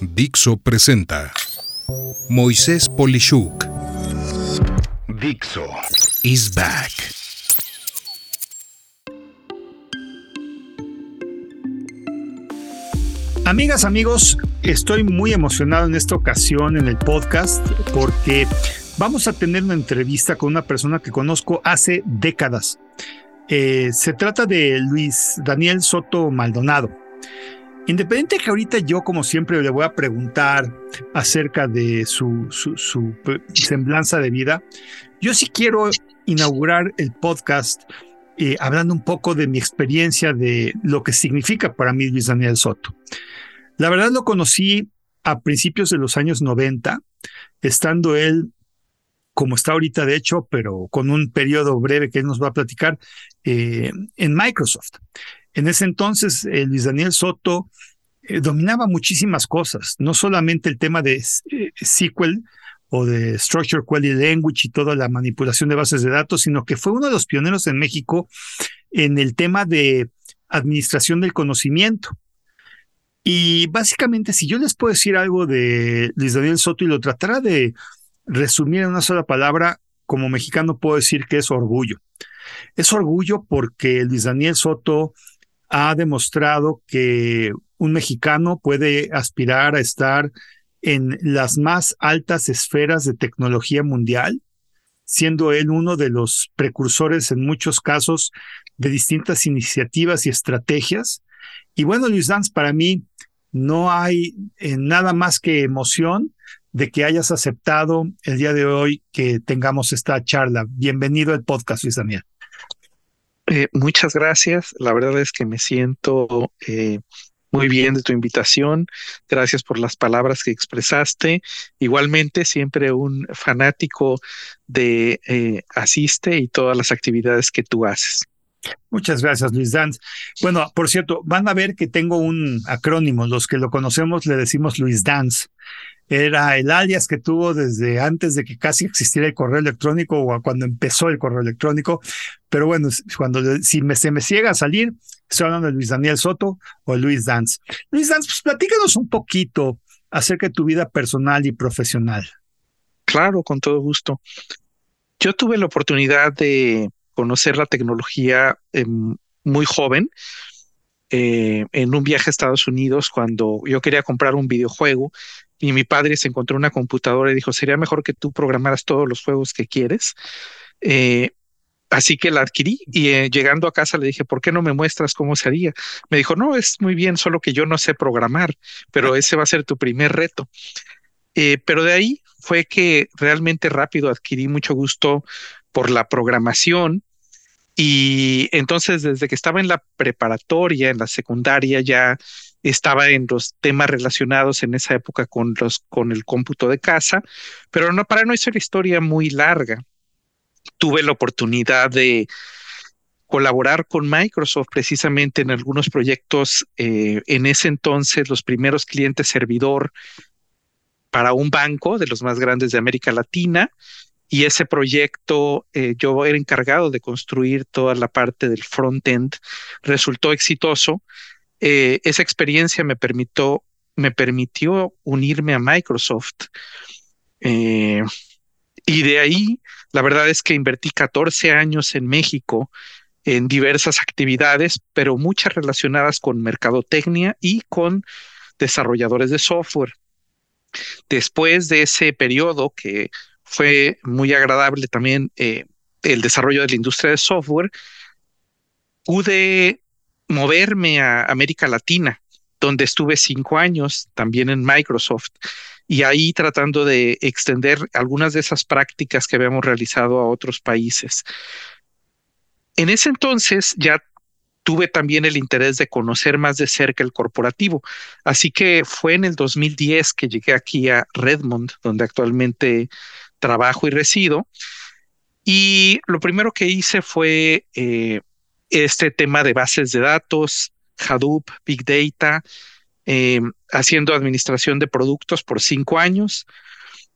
Dixo presenta Moisés Polishuk. Dixo is back. Amigas, amigos, estoy muy emocionado en esta ocasión en el podcast porque vamos a tener una entrevista con una persona que conozco hace décadas. Eh, se trata de Luis Daniel Soto Maldonado. Independiente que ahorita yo, como siempre, le voy a preguntar acerca de su, su, semblanza de vida, yo sí quiero inaugurar el podcast eh, hablando un poco de mi experiencia de lo que significa para mí Luis Daniel Soto. La verdad lo conocí a principios de los años 90, estando él como está ahorita de hecho, pero con un periodo breve que él nos va a platicar, eh, en Microsoft. En ese entonces, eh, Luis Daniel Soto eh, dominaba muchísimas cosas, no solamente el tema de SQL o de Structure Query Language y toda la manipulación de bases de datos, sino que fue uno de los pioneros en México en el tema de administración del conocimiento. Y básicamente, si yo les puedo decir algo de Luis Daniel Soto y lo tratara de resumir en una sola palabra, como mexicano puedo decir que es orgullo. Es orgullo porque Luis Daniel Soto ha demostrado que un mexicano puede aspirar a estar en las más altas esferas de tecnología mundial, siendo él uno de los precursores en muchos casos de distintas iniciativas y estrategias. Y bueno, Luis Dance, para mí no hay eh, nada más que emoción de que hayas aceptado el día de hoy que tengamos esta charla. Bienvenido al podcast, Luis Daniel. Eh, muchas gracias. La verdad es que me siento eh, muy bien de tu invitación. Gracias por las palabras que expresaste. Igualmente, siempre un fanático de eh, Asiste y todas las actividades que tú haces. Muchas gracias, Luis Dance. Bueno, por cierto, van a ver que tengo un acrónimo. Los que lo conocemos le decimos Luis Dance era el alias que tuvo desde antes de que casi existiera el correo electrónico o cuando empezó el correo electrónico. Pero bueno, cuando si me, se me ciega a salir, estoy hablando de Luis Daniel Soto o Luis Dance. Luis Dance, pues platícanos un poquito acerca de tu vida personal y profesional. Claro, con todo gusto. Yo tuve la oportunidad de conocer la tecnología em, muy joven. Eh, en un viaje a Estados Unidos cuando yo quería comprar un videojuego y mi padre se encontró una computadora y dijo, sería mejor que tú programaras todos los juegos que quieres. Eh, así que la adquirí y eh, llegando a casa le dije, ¿por qué no me muestras cómo se haría? Me dijo, no, es muy bien, solo que yo no sé programar, pero ese va a ser tu primer reto. Eh, pero de ahí fue que realmente rápido adquirí mucho gusto por la programación y entonces desde que estaba en la preparatoria, en la secundaria, ya estaba en los temas relacionados en esa época con los con el cómputo de casa, pero no para no hacer historia muy larga. Tuve la oportunidad de colaborar con Microsoft precisamente en algunos proyectos eh, en ese entonces los primeros clientes servidor para un banco de los más grandes de América Latina y ese proyecto eh, yo era encargado de construir toda la parte del front-end, resultó exitoso eh, esa experiencia me permitió, me permitió unirme a Microsoft. Eh, y de ahí, la verdad es que invertí 14 años en México en diversas actividades, pero muchas relacionadas con mercadotecnia y con desarrolladores de software. Después de ese periodo, que fue muy agradable también eh, el desarrollo de la industria de software, pude moverme a América Latina, donde estuve cinco años también en Microsoft y ahí tratando de extender algunas de esas prácticas que habíamos realizado a otros países. En ese entonces ya tuve también el interés de conocer más de cerca el corporativo, así que fue en el 2010 que llegué aquí a Redmond, donde actualmente trabajo y resido. Y lo primero que hice fue eh, este tema de bases de datos, Hadoop, Big Data, eh, haciendo administración de productos por cinco años.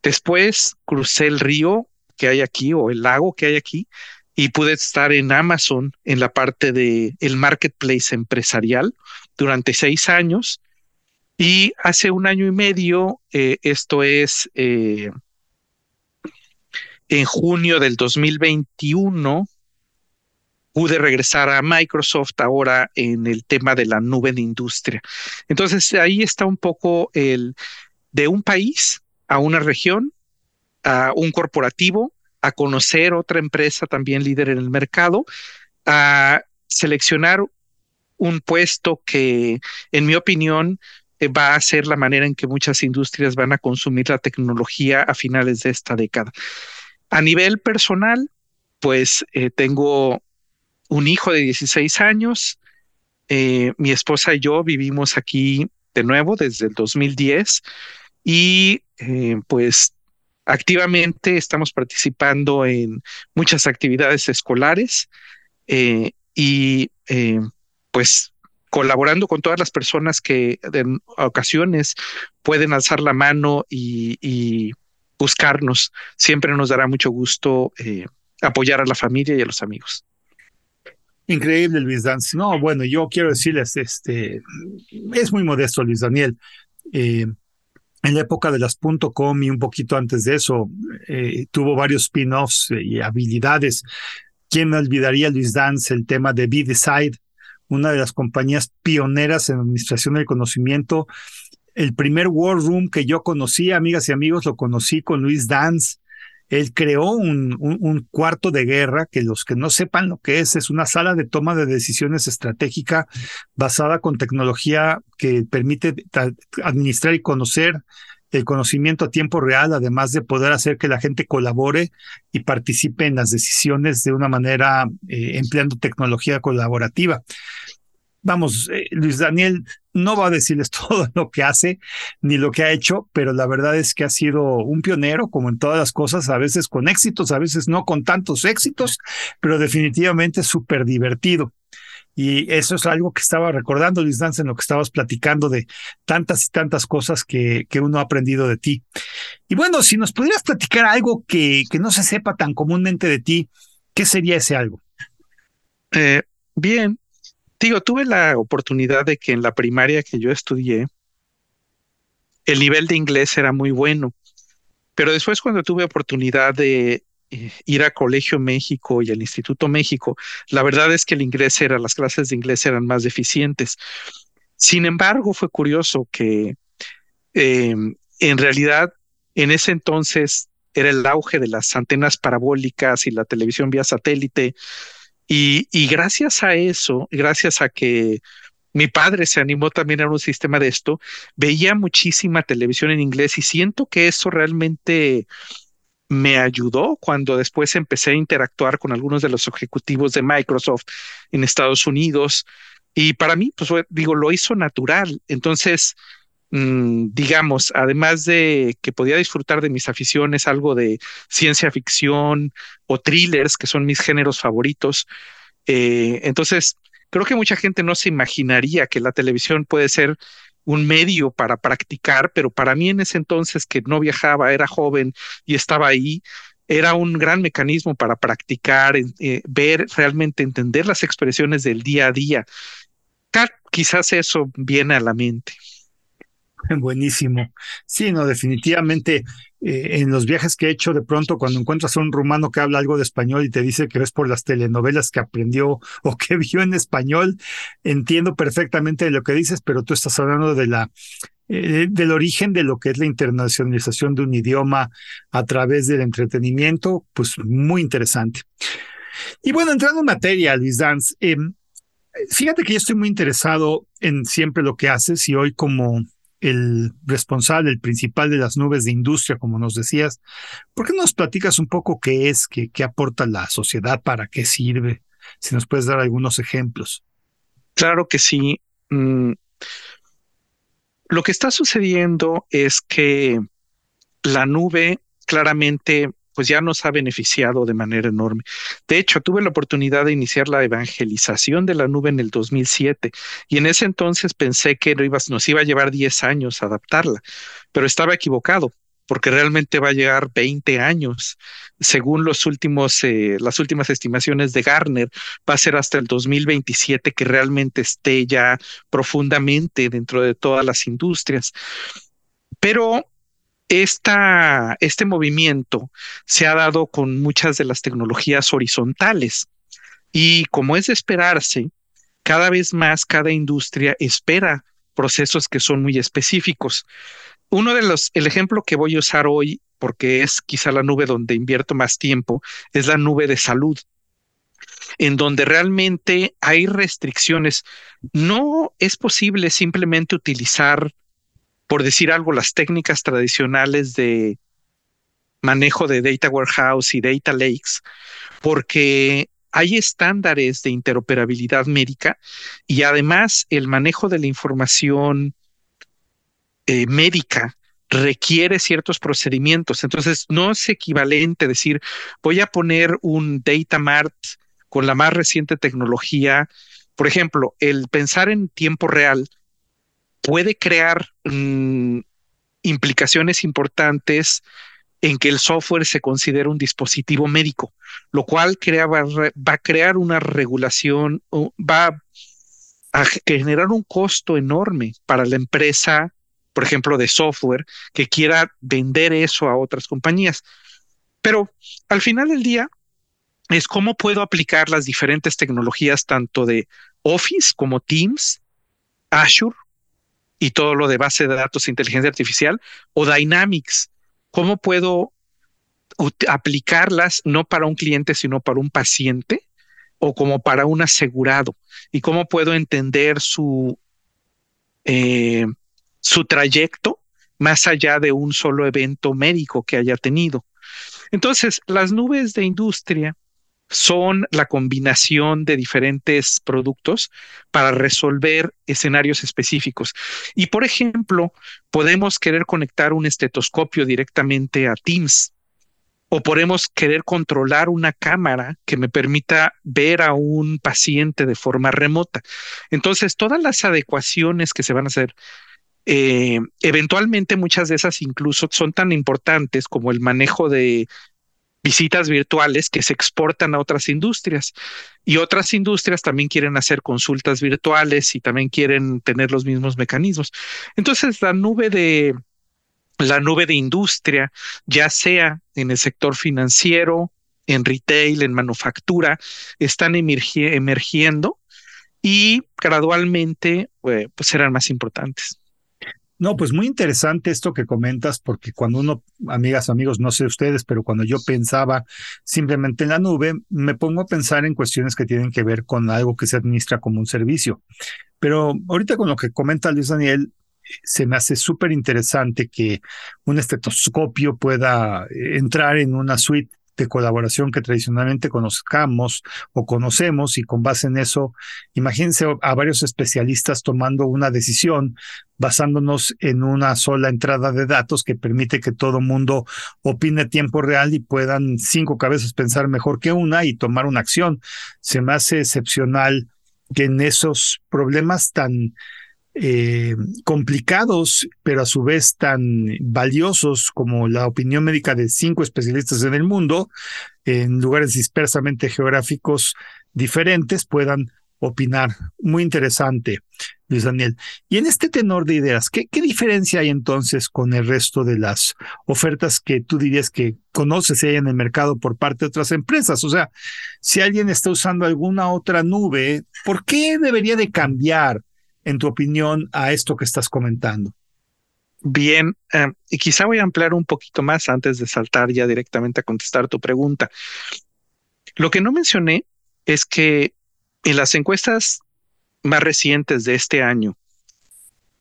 Después crucé el río que hay aquí o el lago que hay aquí y pude estar en Amazon en la parte de el marketplace empresarial durante seis años. Y hace un año y medio, eh, esto es eh, en junio del 2021, pude regresar a Microsoft ahora en el tema de la nube de industria. Entonces ahí está un poco el de un país a una región, a un corporativo, a conocer otra empresa también líder en el mercado, a seleccionar un puesto que, en mi opinión, eh, va a ser la manera en que muchas industrias van a consumir la tecnología a finales de esta década. A nivel personal, pues eh, tengo un hijo de 16 años. Eh, mi esposa y yo vivimos aquí de nuevo desde el 2010 y eh, pues activamente estamos participando en muchas actividades escolares eh, y pues colaborando con todas las personas que en ocasiones pueden alzar la mano y, buscarnos. Siempre nos dará mucho gusto apoyar a la familia y a los amigos. Increíble, Luis Dance. No, bueno, yo quiero decirles, este, es muy modesto, Luis Daniel. Eh, en la época de las .com y un poquito antes de eso, eh, tuvo varios spin-offs y habilidades. ¿Quién me olvidaría, Luis Dance, el tema de Be Decide, una de las compañías pioneras en administración del conocimiento? El primer War Room que yo conocí, amigas y amigos, lo conocí con Luis Dance él creó un, cuarto de guerra que los que no sepan lo que es, es una sala de toma de decisiones estratégica basada con tecnología que permite administrar y conocer el conocimiento a tiempo real, además de poder hacer que la gente colabore y participe en las decisiones de una manera eh, empleando tecnología colaborativa vamos, eh, Luis Daniel no va a decirles todo lo que hace ni lo que ha hecho, pero la verdad es que ha sido un pionero, como en todas las cosas, a veces con éxitos, a veces no con tantos éxitos, pero definitivamente súper divertido. Y eso es algo que estaba recordando, Luis Dance, en lo que estabas platicando de tantas y tantas cosas que, que uno ha aprendido de ti. Y bueno, si nos pudieras platicar algo que, que no se sepa tan comúnmente de ti, ¿qué sería ese algo? Eh, bien, digo, tuve la oportunidad de que en la primaria que yo estudié, el nivel de inglés era muy bueno, pero después cuando tuve oportunidad de eh, ir a Colegio México y al Instituto México, la verdad es que el inglés era, las clases de inglés eran más deficientes. Sin embargo, fue curioso que em, en realidad en ese entonces era el auge de las antenas parabólicas y la televisión vía satélite y, gracias a eso, gracias a que mi padre se animó también a un sistema de esto, veía muchísima televisión en inglés y siento que eso realmente me ayudó cuando después empecé a interactuar con algunos de los ejecutivos de Microsoft en Estados Unidos. Y para mí, pues digo, lo hizo natural. Entonces, digamos, además de que podía disfrutar de mis aficiones, algo de ciencia ficción o thrillers, que son mis géneros favoritos. Eh, entonces, creo que mucha gente no se imaginaría que la televisión puede ser un medio para practicar, pero para mí en ese entonces que no viajaba, era joven y estaba ahí, era un gran mecanismo para practicar, eh, ver, realmente entender las expresiones del día a día. Quizás eso viene a la mente. Buenísimo. Sí, no, definitivamente eh, en los viajes que he hecho, de pronto cuando encuentras a un rumano que habla algo de español y te dice que es por las telenovelas que aprendió o que vio en español, entiendo perfectamente lo que dices, pero tú estás hablando de la eh, del origen de lo que es la internacionalización de un idioma a través del entretenimiento, pues muy interesante. Y bueno, entrando en materia, Luis Dance, em, fíjate que yo estoy muy interesado en siempre lo que haces y hoy como el responsable, el principal de las nubes de industria, como nos decías. ¿Por qué nos platicas un poco qué es, qué, aporta la sociedad, para qué sirve? Si nos puedes dar algunos ejemplos. Claro que sí. Mm, lo que está sucediendo es que la nube claramente pues ya nos ha beneficiado de manera enorme. De hecho, tuve la oportunidad de iniciar la evangelización de la nube en el 2007 y en ese entonces pensé que nos iba a llevar 10 años adaptarla, pero estaba equivocado. porque realmente va a llegar 20 años. Según los últimos, eh, las últimas estimaciones de Garner, va a ser hasta el 2027 que realmente esté ya profundamente dentro de todas las industrias. Pero este movimiento se ha dado con muchas de las tecnologías horizontales y como es de esperarse, cada vez más cada industria espera procesos que son muy específicos. Uno de los, el ejemplo que voy a usar hoy, porque es quizá la nube donde invierto más tiempo, es la nube de salud, en donde realmente hay restricciones. No es posible simplemente utilizar por decir algo, las técnicas tradicionales de manejo de data warehouse y data lakes, porque hay estándares de interoperabilidad médica y además el manejo de la información eh, médica requiere ciertos procedimientos. Entonces, no es equivalente decir, voy a poner un data mart con la más reciente tecnología. Por ejemplo, el pensar en tiempo real puede crear mm, implicaciones importantes en que el software se considere un dispositivo médico, lo cual va, a crear una regulación, va a generar un costo enorme para la empresa, por ejemplo, de software, que quiera vender eso a otras compañías. Pero al final del día es cómo puedo aplicar las diferentes tecnologías tanto de Office como Teams, Azure, y todo lo de base de datos e inteligencia artificial o Dynamics. ¿Cómo puedo aplicarlas no para un cliente, sino para un paciente o como para un asegurado? ¿Y cómo puedo entender su, eh, su trayecto más allá de un solo evento médico que haya tenido? Entonces, las nubes de industria son la combinación de diferentes productos para resolver escenarios específicos. Y por ejemplo, podemos querer conectar un estetoscopio directamente a Teams o podemos querer controlar una cámara que me permita ver a un paciente de forma remota. Entonces, todas las adecuaciones que se van a hacer eh, eventualmente muchas de esas incluso son tan importantes como el manejo de visitas virtuales que se exportan a otras industrias y otras industrias también quieren hacer consultas virtuales y también quieren tener los mismos mecanismos. Entonces, la nube de la nube de industria, ya sea en el sector financiero, en retail, en manufactura, están emergiendo y gradualmente eh, pues serán más importantes. No, pues muy interesante esto que comentas, porque cuando uno, amigas, amigos, no sé ustedes, pero cuando yo pensaba simplemente en la nube, me pongo a pensar en cuestiones que tienen que ver con algo que se administra como un servicio. Pero ahorita con lo que comenta Luis Daniel, se me hace súper interesante que un estetoscopio pueda eh, entrar en una suite de colaboración que tradicionalmente conozcamos o conocemos y con base en eso, imagínense a varios especialistas tomando una decisión basándonos en una sola entrada de datos que permite que todo mundo opine a tiempo real y puedan cinco cabezas pensar mejor que una y tomar una acción. Se me hace excepcional que en esos problemas tan eh, complicados, pero a su vez tan valiosos como la opinión médica de cinco especialistas en el mundo, en lugares dispersamente geográficos diferentes, puedan opinar. Muy interesante, Luis Daniel. Y en este tenor de ideas, ¿qué, ¿qué, diferencia hay entonces con el resto de las ofertas que tú dirías que conoces y hay en el mercado por parte de otras empresas? O sea, si alguien está usando alguna otra nube, ¿por qué debería de cambiar? En tu opinión, a esto que estás comentando? Bien, eh, y quizá voy a ampliar un poquito más antes de saltar ya directamente a contestar tu pregunta. Lo que no mencioné es que en las encuestas más recientes de este año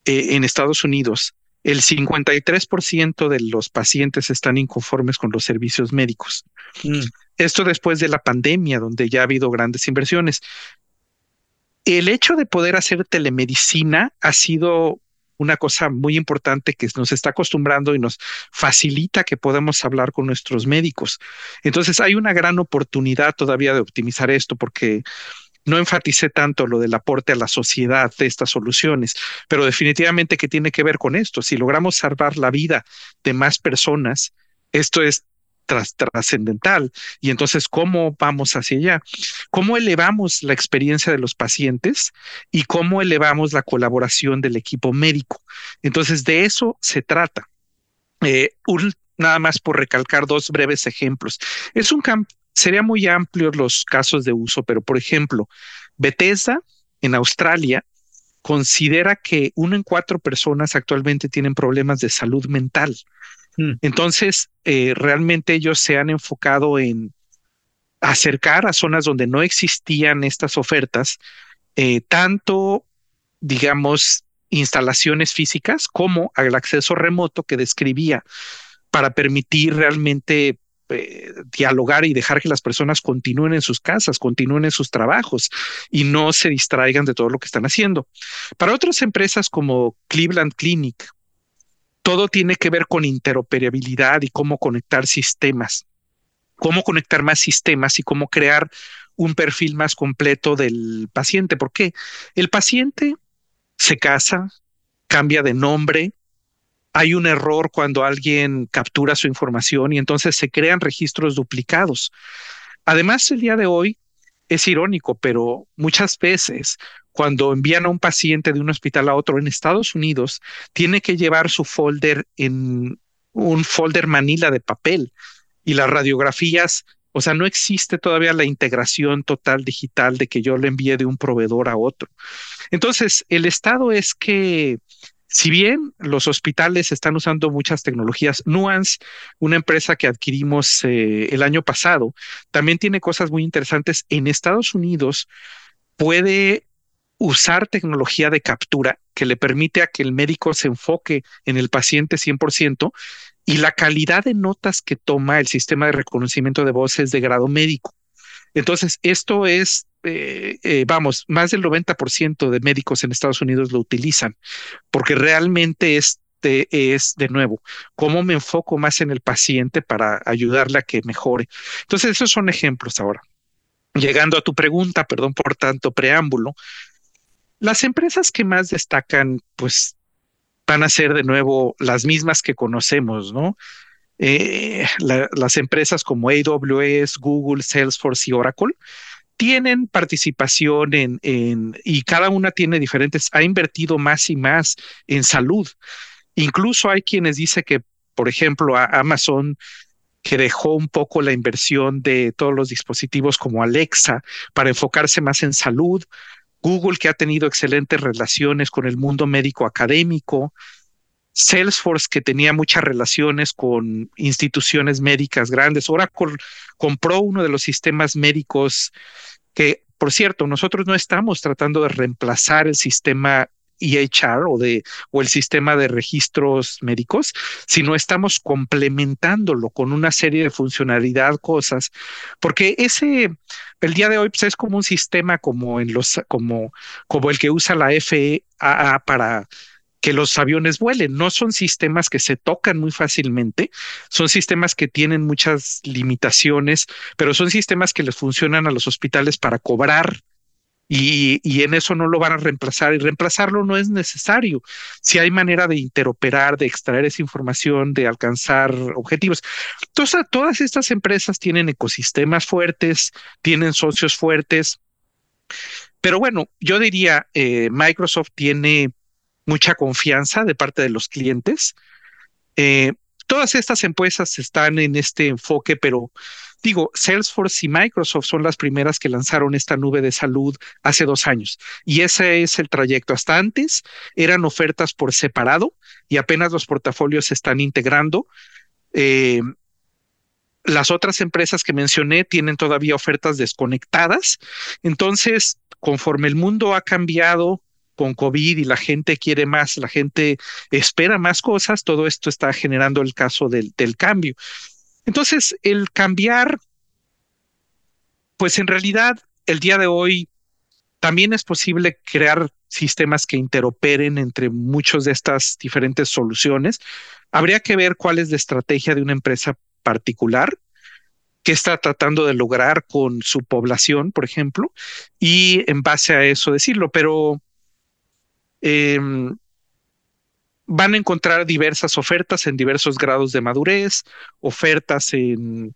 eh, en Estados Unidos, el 53% de los pacientes están inconformes con los servicios médicos. Mm. Esto después de la pandemia, donde ya ha habido grandes inversiones el hecho de poder hacer telemedicina ha sido una cosa muy importante que nos está acostumbrando y nos facilita que podamos hablar con nuestros médicos. Entonces hay una gran oportunidad todavía de optimizar esto porque no enfaticé tanto lo del aporte a la sociedad de estas soluciones, pero definitivamente que tiene que ver con esto. Si logramos salvar la vida de más personas, esto es trascendental. Y entonces, ¿cómo vamos hacia allá? ¿Cómo elevamos la experiencia de los pacientes y cómo elevamos la colaboración del equipo médico? Entonces, de eso se trata. Eh, nada más por recalcar dos breves ejemplos. Es un campo, sería muy amplio los casos de uso, pero por ejemplo, Bethesda en Australia considera que uno en cuatro personas actualmente tienen problemas de salud mental. Mm. Entonces, eh, realmente ellos se han enfocado en acercar a zonas donde no existían estas ofertas, eh, tanto, digamos, instalaciones físicas como al acceso remoto que describía para permitir realmente eh, dialogar y dejar que las personas continúen en sus casas, continúen en sus trabajos y no se distraigan de todo lo que están haciendo. Para otras empresas como Cleveland Clinic todo tiene que ver con interoperabilidad y cómo conectar sistemas, cómo conectar más sistemas y cómo crear un perfil más completo del paciente. ¿Por qué? El paciente se casa, cambia de nombre, hay un error cuando alguien captura su información y entonces se crean registros duplicados. Además, el día de hoy es irónico, pero muchas veces cuando envían a un paciente de un hospital a otro en Estados Unidos, tiene que llevar su folder en un folder manila de papel y las radiografías, o sea, no existe todavía la integración total digital de que yo le envíe de un proveedor a otro. Entonces, el estado es que si bien los hospitales están usando muchas tecnologías, Nuance, una empresa que adquirimos eh, el año pasado, también tiene cosas muy interesantes. En Estados Unidos puede usar tecnología de captura que le permite a que el médico se enfoque en el paciente 100% y la calidad de notas que toma el sistema de reconocimiento de voz es de grado médico. Entonces, esto es, eh, eh, vamos, más del 90% de médicos en Estados Unidos lo utilizan porque realmente este es de nuevo, cómo me enfoco más en el paciente para ayudarle a que mejore. Entonces, esos son ejemplos ahora. Llegando a tu pregunta, perdón por tanto preámbulo, las empresas que más destacan, pues van a ser de nuevo las mismas que conocemos, ¿no? Eh, las empresas como AWS, Google, Salesforce y Oracle tienen participación en, y cada una tiene diferentes, ha invertido más y más en salud. Incluso hay quienes dicen que, por ejemplo, Amazon que dejó un poco la inversión de todos los dispositivos como Alexa para enfocarse más en salud. Google, que ha tenido excelentes relaciones con el mundo médico académico, Salesforce, que tenía muchas relaciones con instituciones médicas grandes, Oracle compró uno de los sistemas médicos que, por cierto, nosotros no estamos tratando de reemplazar el sistema EHR o, de, o el sistema de registros médicos, sino estamos complementándolo con una serie de funcionalidad, cosas, porque ese, el día de hoy pues, es como un sistema como en los, como, como el que usa la FAA para que los aviones vuelen. No son sistemas que se tocan muy fácilmente, son sistemas que tienen muchas limitaciones, pero son sistemas que les funcionan a los hospitales para cobrar y, en eso no lo van a reemplazar y reemplazarlo no es necesario. Si hay manera de interoperar, de extraer esa información, de alcanzar objetivos. Entonces, todas estas empresas tienen ecosistemas fuertes, tienen socios fuertes. Pero bueno, yo diría, eh, Microsoft tiene mucha confianza de parte de los clientes. Eh, todas estas empresas están en este enfoque, pero Digo, Salesforce y Microsoft son las primeras que lanzaron esta nube de salud hace dos años y ese es el trayecto. Hasta antes eran ofertas por separado y apenas los portafolios se están integrando. Eh, las otras empresas que mencioné tienen todavía ofertas desconectadas. Entonces, conforme el mundo ha cambiado con COVID y la gente quiere más, la gente espera más cosas, todo esto está generando el caso del, cambio. Entonces, el cambiar, pues en realidad el día de hoy también es posible crear sistemas que interoperen entre muchas de estas diferentes soluciones. Habría que ver cuál es la estrategia de una empresa particular, qué está tratando de lograr con su población, por ejemplo, y en base a eso decirlo, pero em, van a encontrar diversas ofertas en diversos grados de madurez, ofertas en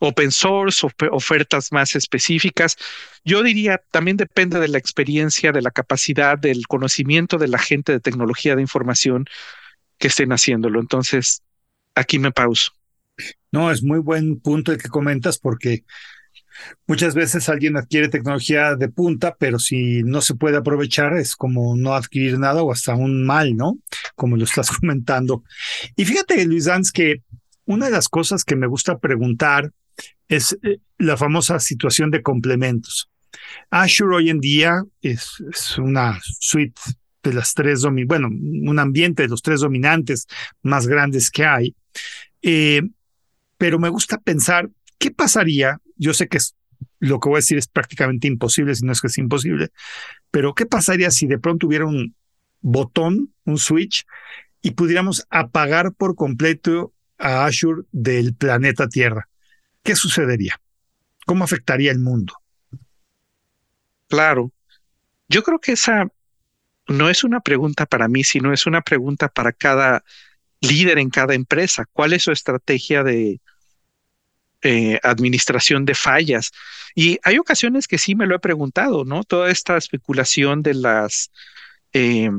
open source, ofertas más específicas. Yo diría, también depende de la experiencia, de la capacidad, del conocimiento de la gente de tecnología de información que estén haciéndolo. Entonces, aquí me pauso. No, es muy buen punto el que comentas porque muchas veces alguien adquiere tecnología de punta, pero si no se puede aprovechar es como no adquirir nada o hasta un mal, ¿no? Como lo estás comentando. Y fíjate, Luis Danz, que una de las cosas que me gusta preguntar es eh, la famosa situación de complementos. Azure hoy en día es, una suite de las tres, bueno, un ambiente de los tres dominantes más grandes que hay. Eh, pero me gusta pensar qué pasaría. Yo sé que es, lo que voy a decir es prácticamente imposible, si no es que es imposible, pero qué pasaría si de pronto hubiera un botón, un switch, y pudiéramos apagar por completo a Azure del planeta Tierra. ¿qué sucedería? ¿Cómo afectaría el mundo? Claro. Yo creo que esa no es una pregunta para mí, sino es una pregunta para cada líder en cada empresa. ¿Cuál es su estrategia de eh, administración de fallas? Y hay ocasiones que sí me lo he preguntado, ¿no? Toda esta especulación de las, eh,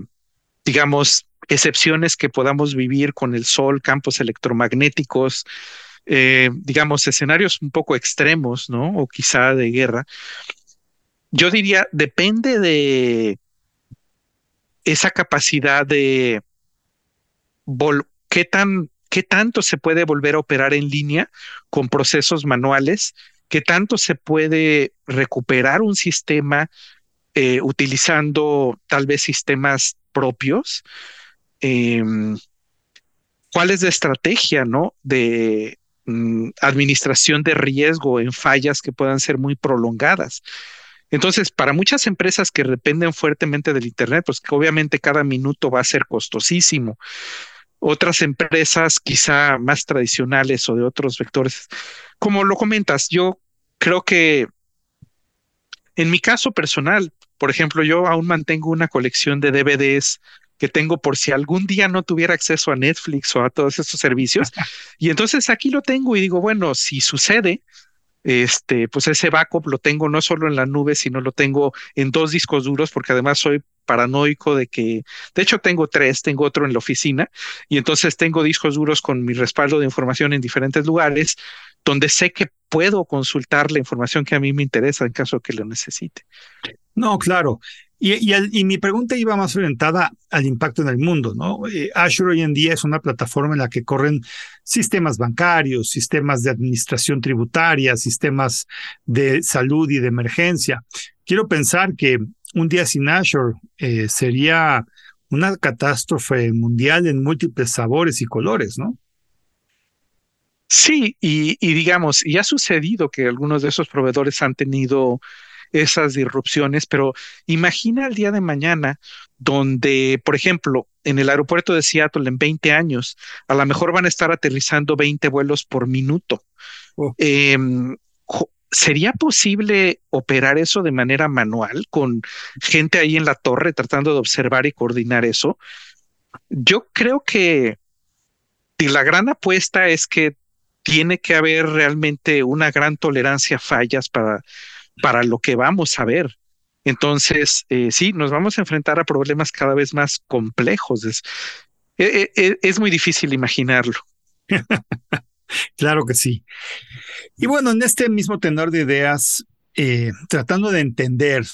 digamos, excepciones que podamos vivir con el sol, campos electromagnéticos, eh, digamos, escenarios un poco extremos, ¿no? O quizá de guerra. Yo diría, depende de esa capacidad de qué tan qué tanto se puede volver a operar en línea con procesos manuales, qué tanto se puede recuperar un sistema eh, utilizando tal vez sistemas propios. Em, ¿Cuál es la estrategia, no? De, Mm, administración de riesgo en fallas que puedan ser muy prolongadas. Entonces, para muchas empresas que dependen fuertemente del Internet, pues que obviamente cada minuto va a ser costosísimo. Otras empresas quizá más tradicionales o de otros vectores, como lo comentas, yo creo que en mi caso personal, por ejemplo, yo aún mantengo una colección de DVDs que tengo por si algún día no tuviera acceso a Netflix o a todos estos servicios. y entonces aquí lo tengo y digo, bueno, si sucede, este, pues ese backup lo tengo no solo en la nube, sino lo tengo en dos discos duros, porque además soy paranoico de que, de hecho tengo tres, tengo otro en la oficina, y entonces tengo discos duros con mi respaldo de información en diferentes lugares, donde sé que puedo consultar la información que a mí me interesa en caso que lo necesite. No, claro. Y, mi pregunta iba más orientada al impacto en el mundo, ¿no? Eh, Azure hoy en día es una plataforma en la que corren sistemas bancarios, sistemas de administración tributaria, sistemas de salud y de emergencia. Quiero pensar que un día sin Azure eh, sería una catástrofe mundial en múltiples sabores y colores, ¿no? Sí, y, y digamos, y ha sucedido que algunos de esos proveedores han tenido esas disrupciones, pero imagina el día de mañana donde, por ejemplo, en el aeropuerto de Seattle en 20 años, a lo mejor van a estar aterrizando 20 vuelos por minuto. Oh. Em, ¿Sería posible operar eso de manera manual con gente ahí en la torre tratando de observar y coordinar eso? Yo creo que la gran apuesta es que tiene que haber realmente una gran tolerancia a fallas para para lo que vamos a ver. Entonces, eh, sí, nos vamos a enfrentar a problemas cada vez más complejos. Es, e, e, e, muy difícil imaginarlo. claro que sí. Y bueno, en este mismo tenor de ideas, eh, tratando de entender,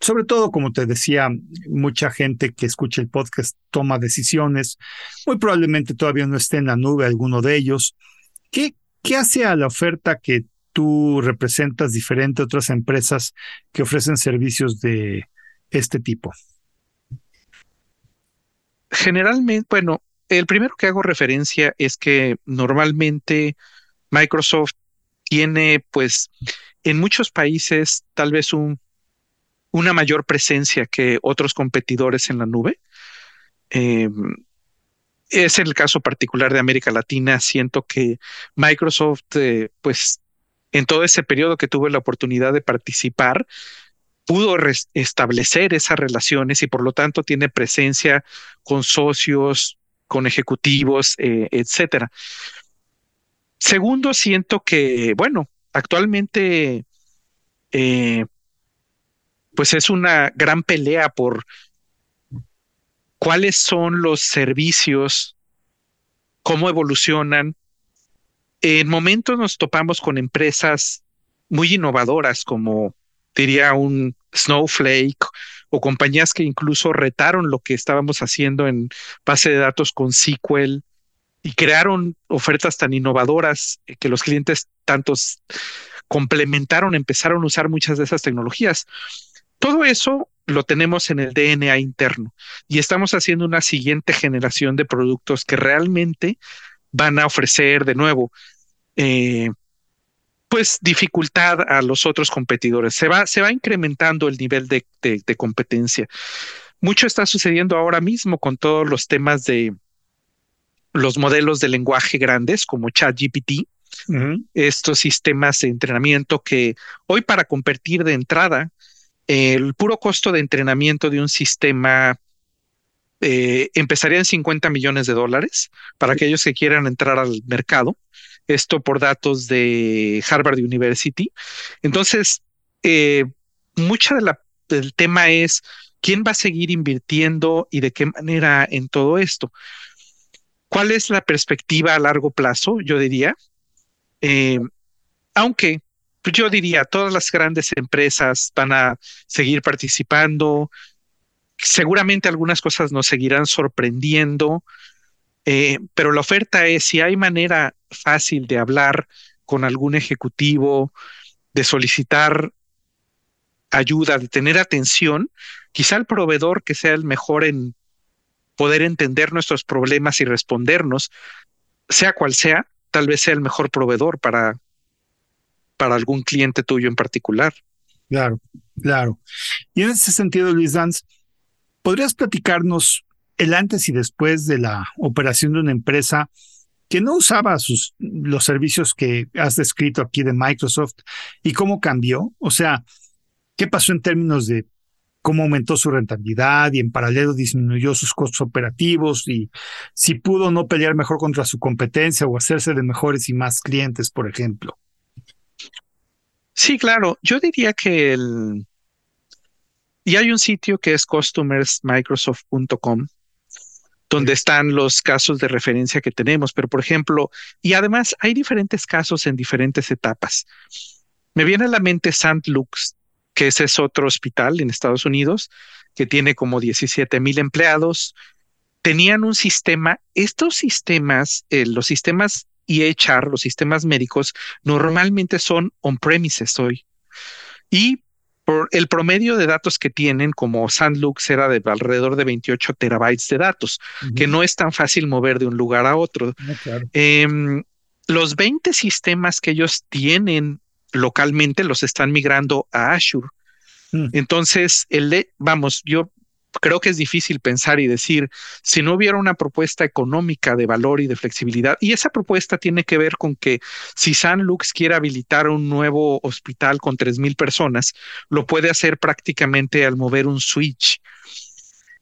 sobre todo, como te decía, mucha gente que escucha el podcast toma decisiones, muy probablemente todavía no esté en la nube alguno de ellos. ¿Qué, qué hace a la oferta que tú representas diferente otras empresas que ofrecen servicios de este tipo? Generalmente, bueno, el primero que hago referencia es que normalmente Microsoft tiene, pues, en muchos países tal vez un, una mayor presencia que otros competidores en la nube. Em, es el caso particular de América Latina. Siento que Microsoft, eh, pues en todo ese periodo que tuve la oportunidad de participar, pudo establecer esas relaciones y por lo tanto tiene presencia con socios, con ejecutivos, eh, etcétera. Segundo, siento que, bueno, actualmente, eh, pues es una gran pelea por cuáles son los servicios, cómo evolucionan. En momentos nos topamos con empresas muy innovadoras como diría un Snowflake o compañías que incluso retaron lo que estábamos haciendo en base de datos con SQL y crearon ofertas tan innovadoras que los clientes tantos complementaron, empezaron a usar muchas de esas tecnologías. Todo eso lo tenemos en el DNA interno y estamos haciendo una siguiente generación de productos que realmente van a ofrecer de nuevo, eh, pues dificultad a los otros competidores. Se va, se va incrementando el nivel de competencia. Mucho está sucediendo ahora mismo con todos los temas de, los modelos de lenguaje grandes como ChatGPT, estos sistemas de entrenamiento que hoy para competir de entrada, el puro costo de entrenamiento de un sistema eh, empezaría en 50 millones de dólares para aquellos que quieran entrar al mercado. Esto por datos de Harvard University. Entonces, eh, mucha de la, del tema es quién va a seguir invirtiendo y de qué manera en todo esto. ¿Cuál es la perspectiva a largo plazo? Yo diría, eh, aunque yo diría, todas las grandes empresas van a seguir participando, seguramente algunas cosas nos seguirán sorprendiendo, eh, pero la oferta es si hay manera fácil de hablar con algún ejecutivo, de solicitar ayuda, de tener atención, quizá el proveedor que sea el mejor en poder entender nuestros problemas y respondernos, sea cual sea, tal vez sea el mejor proveedor para, para algún cliente tuyo en particular. Claro, claro. Y en ese sentido, Luis Danz, ¿podrías platicarnos el antes y después de la operación de una empresa que no usaba sus, los servicios que has descrito aquí de Microsoft y cómo cambió? O sea, ¿qué pasó en términos de cómo aumentó su rentabilidad y en paralelo disminuyó sus costos operativos y si pudo no pelear mejor contra su competencia o hacerse de mejores y más clientes, por ejemplo. Sí, claro. Yo diría que el... Y hay un sitio que es customersmicrosoft.com donde están los casos de referencia que tenemos, pero por ejemplo, y además hay diferentes casos en diferentes etapas. Me viene a la mente St. Luke's que ese es otro hospital en Estados Unidos que tiene como 17 mil empleados. Tenían un sistema, estos sistemas, eh, los sistemas EHR, los sistemas médicos, normalmente son on-premises hoy. Y por el promedio de datos que tienen, como Sandlux era de alrededor de 28 terabytes de datos, que no es tan fácil mover de un lugar a otro. Ah, em, los 20 sistemas que ellos tienen localmente los están migrando a Azure. Mm. Entonces, el, vamos, yo creo que es difícil pensar y decir si no hubiera una propuesta económica de valor y de flexibilidad. Y esa propuesta tiene que ver con que si San Lux quiere habilitar un nuevo hospital con tres mil personas, lo puede hacer prácticamente al mover un switch.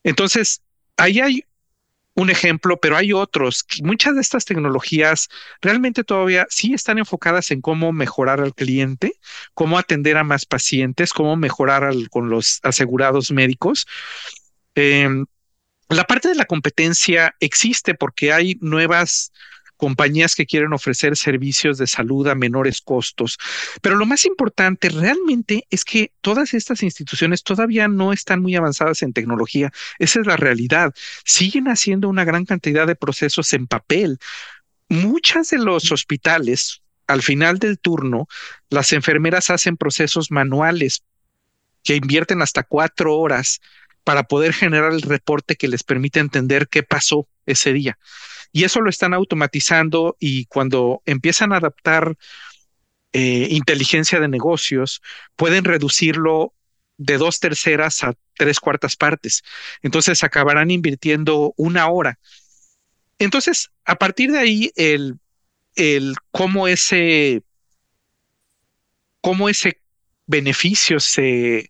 Entonces, ahí hay un ejemplo, pero hay otros. Muchas de estas tecnologías realmente todavía sí están enfocadas en cómo mejorar al cliente, cómo atender a más pacientes, cómo mejorar con los asegurados médicos. Em, la parte de la competencia existe porque hay nuevas compañías que quieren ofrecer servicios de salud a menores costos. Pero lo más importante realmente es que todas estas instituciones todavía no están muy avanzadas en tecnología. Esa es la realidad. Siguen haciendo una gran cantidad de procesos en papel. Muchas de los hospitales, al final del turno, las enfermeras hacen procesos manuales que invierten hasta cuatro horas para poder generar el reporte que les permite entender qué pasó ese día. Y eso lo están automatizando y cuando empiezan a adaptar eh, inteligencia de negocios, pueden reducirlo de dos terceras a tres cuartas partes. Entonces acabarán invirtiendo una hora. entonces, a partir de ahí, el, el cómo ese, cómo ese beneficio se,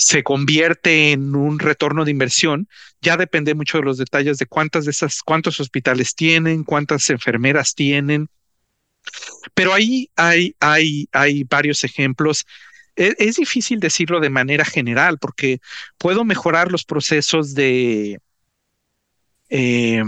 se convierte en un retorno de inversión, ya depende mucho de los detalles de cuántas de esas, cuántos hospitales tienen, cuántas enfermeras tienen. Pero ahí hay, hay, hay varios ejemplos. Es, es difícil decirlo de manera general porque puedo mejorar los procesos de, eh,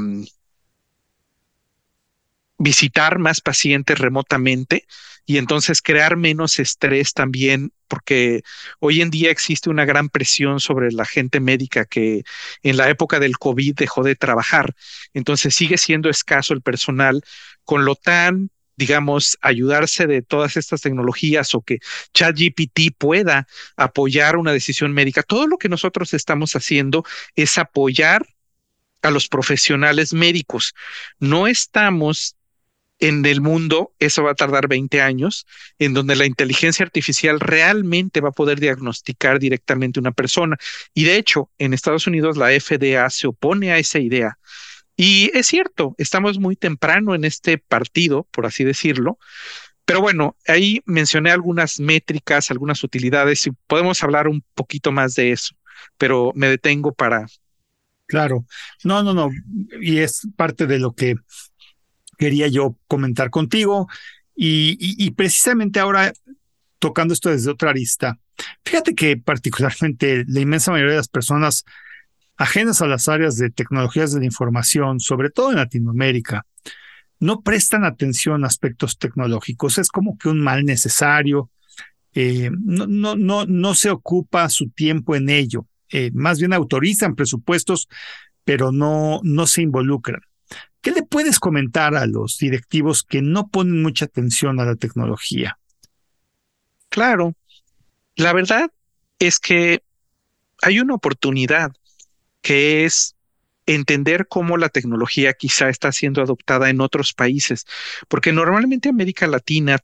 visitar más pacientes remotamente y entonces crear menos estrés también, porque hoy en día existe una gran presión sobre la gente médica que en la época del COVID dejó de trabajar. Entonces sigue siendo escaso el personal, con lo tan digamos, ayudarse de todas estas tecnologías o que ChatGPT pueda apoyar una decisión médica. Todo lo que nosotros estamos haciendo es apoyar a los profesionales médicos. No estamos en el mundo, eso va a tardar 20 años, en donde la inteligencia artificial realmente va a poder diagnosticar directamente una persona. Y de hecho, en Estados Unidos la FDA se opone a esa idea. Y es cierto, estamos muy temprano en este partido, por así decirlo. Pero bueno, ahí mencioné algunas métricas, algunas utilidades y podemos hablar un poquito más de eso, pero me detengo para... Claro, no, no, no, y es parte de lo que quería yo comentar contigo. Y, precisamente ahora, tocando esto desde otra arista, fíjate que particularmente la inmensa mayoría de las personas ajenas a las áreas de tecnologías de la información, sobre todo en Latinoamérica, no prestan atención a aspectos tecnológicos. Es como que un mal necesario. Eh, no, no, no, no se ocupa su tiempo en ello. Eh, más bien autorizan presupuestos, pero no, no se involucran. ¿Qué le puedes comentar a los directivos que no ponen mucha atención a la tecnología? Claro, la verdad es que hay una oportunidad que es entender cómo la tecnología quizá está siendo adoptada en otros países, porque normalmente América Latina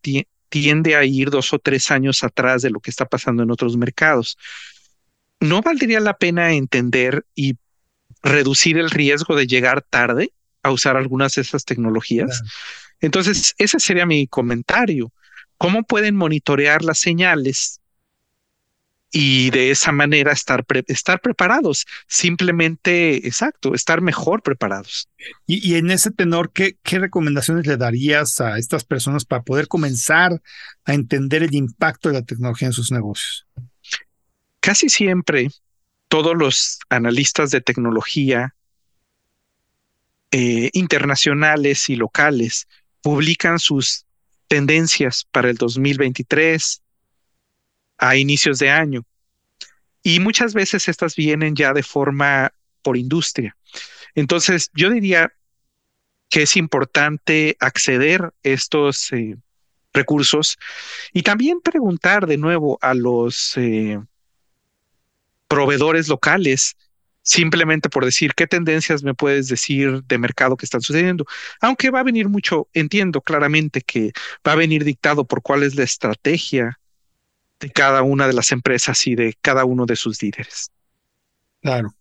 tiende a ir dos o tres años atrás de lo que está pasando en otros mercados. ¿No valdría la pena entender y reducir el riesgo de llegar tarde a usar algunas de esas tecnologías. Entonces, ese sería mi comentario. ¿Cómo pueden monitorear las señales y de esa manera estar, estar preparados? Simplemente, exacto, estar mejor preparados. Y, en ese tenor, ¿qué, ¿qué recomendaciones le darías a estas personas para poder comenzar a entender el impacto de la tecnología en sus negocios? Casi siempre todos los analistas de tecnología eh, internacionales y locales publican sus tendencias para el 2023 a inicios de año. Y muchas veces estas vienen ya de forma por industria. Entonces, yo diría que es importante acceder a estos eh, recursos y también preguntar de nuevo a los eh, proveedores locales simplemente por decir qué tendencias me puedes decir de mercado que están sucediendo. Aunque va a venir mucho, entiendo claramente que va a venir dictado por cuál es la estrategia de cada una de las empresas y de cada uno de sus líderes. Claro.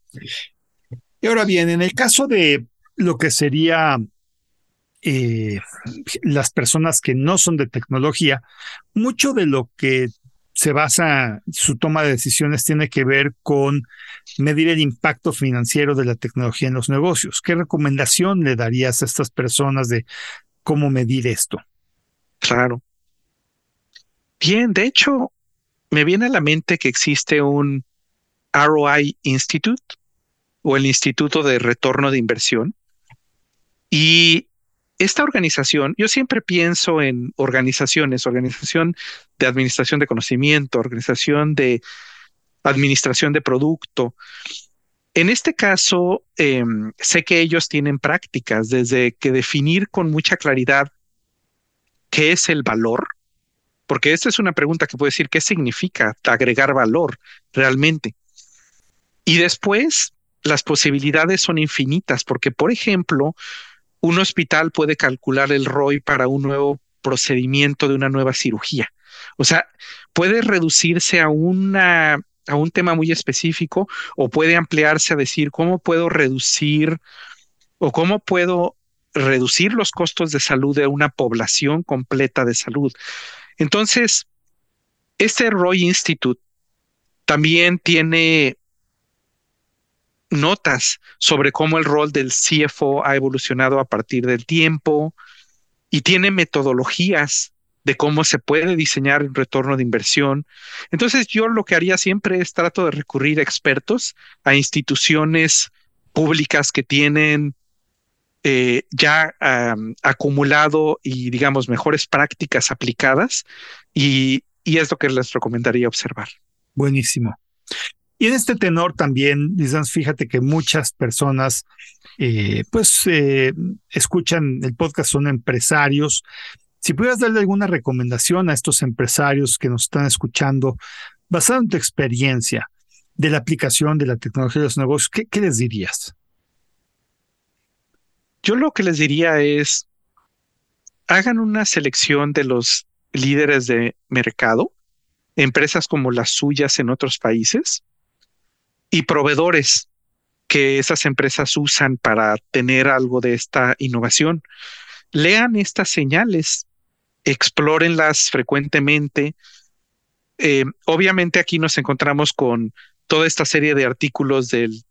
Y ahora bien, en el caso de lo que sería eh, las personas que no son de tecnología, mucho de lo que se basa, su toma de decisiones tiene que ver con medir el impacto financiero de la tecnología en los negocios. ¿Qué recomendación le darías a estas personas de cómo medir esto? Claro. Bien, de hecho, me viene a la mente que existe un ROI Institute o el Instituto de Retorno de Inversión. Y esta organización, yo siempre pienso en organizaciones, organización de administración de conocimiento, organización de administración de producto. En este caso, em, sé que ellos tienen prácticas desde que definir con mucha claridad qué es el valor, porque esta es una pregunta que puede decir qué significa agregar valor realmente. Y después, las posibilidades son infinitas, porque, por ejemplo, un hospital puede calcular el ROI para un nuevo procedimiento de una nueva cirugía. O sea, puede reducirse a una a un tema muy específico o puede ampliarse a decir cómo puedo reducir o cómo puedo reducir los costos de salud de una población completa de salud. Entonces, este Roy Institute también tiene notas sobre cómo el rol del CFO ha evolucionado a partir del tiempo y tiene metodologías de cómo se puede diseñar un retorno de inversión. Entonces yo lo que haría siempre es trato de recurrir a expertos, a instituciones públicas que tienen eh, ya acumulado y digamos mejores prácticas aplicadas y, y es lo que les recomendaría observar. Buenísimo. Y en este tenor también, fíjate que muchas personas eh, pues eh, escuchan el podcast, son empresarios. Si pudieras darle alguna recomendación a estos empresarios que nos están escuchando, basado en tu experiencia de la aplicación de la tecnología de los negocios, ¿qué, qué les dirías? Yo lo que les diría es, hagan una selección de los líderes de mercado, empresas como las suyas en otros países, y proveedores que esas empresas usan para tener algo de esta innovación. Lean estas señales, explórenlas frecuentemente. Eh, obviamente aquí nos encontramos con toda esta serie de artículos del,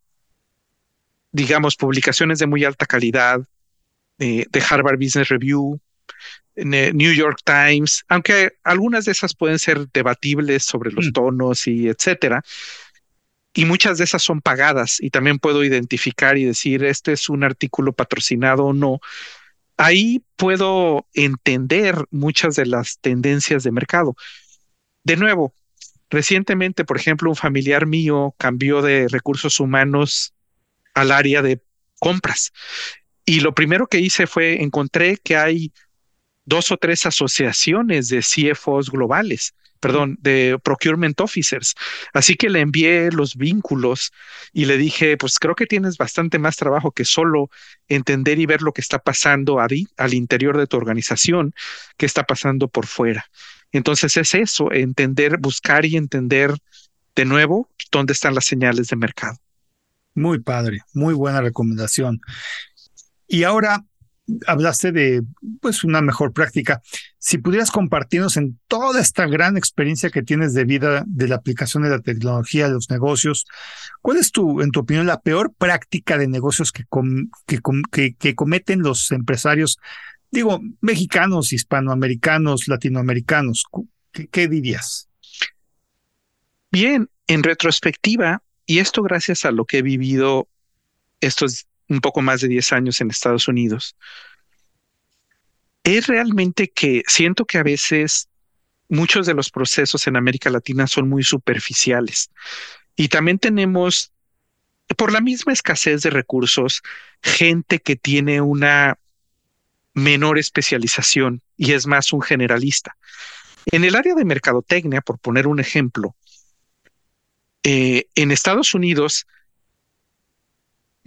digamos, publicaciones de muy alta calidad, eh, de Harvard Business Review, New York Times, aunque algunas de esas pueden ser debatibles sobre los mm. tonos y etcétera y muchas de esas son pagadas y también puedo identificar y decir, este es un artículo patrocinado o no. Ahí puedo entender muchas de las tendencias de mercado. De nuevo, recientemente, por ejemplo, un familiar mío cambió de recursos humanos al área de compras. Y lo primero que hice fue encontré que hay dos o tres asociaciones de CFOs globales perdón, de procurement officers. Así que le envié los vínculos y le dije, pues creo que tienes bastante más trabajo que solo entender y ver lo que está pasando ahí, al interior de tu organización, que está pasando por fuera. Entonces es eso, entender, buscar y entender de nuevo dónde están las señales de mercado. Muy padre, muy buena recomendación. Y ahora, hablaste de pues una mejor práctica. Si pudieras compartirnos en toda esta gran experiencia que tienes de vida de la aplicación de la tecnología de los negocios, ¿cuál es tu, en tu opinión, la peor práctica de negocios que, que, que, cometen los empresarios, digo, mexicanos, hispanoamericanos, latinoamericanos? ¿Qué dirías? Bien, en retrospectiva, y esto gracias a lo que he vivido estos un poco más de 10 años en Estados Unidos, es realmente que siento que a veces muchos de los procesos en América Latina son muy superficiales. Y también tenemos, por la misma escasez de recursos, gente que tiene una menor especialización y es más un generalista. En el área de mercadotecnia, por poner un ejemplo, eh, en Estados Unidos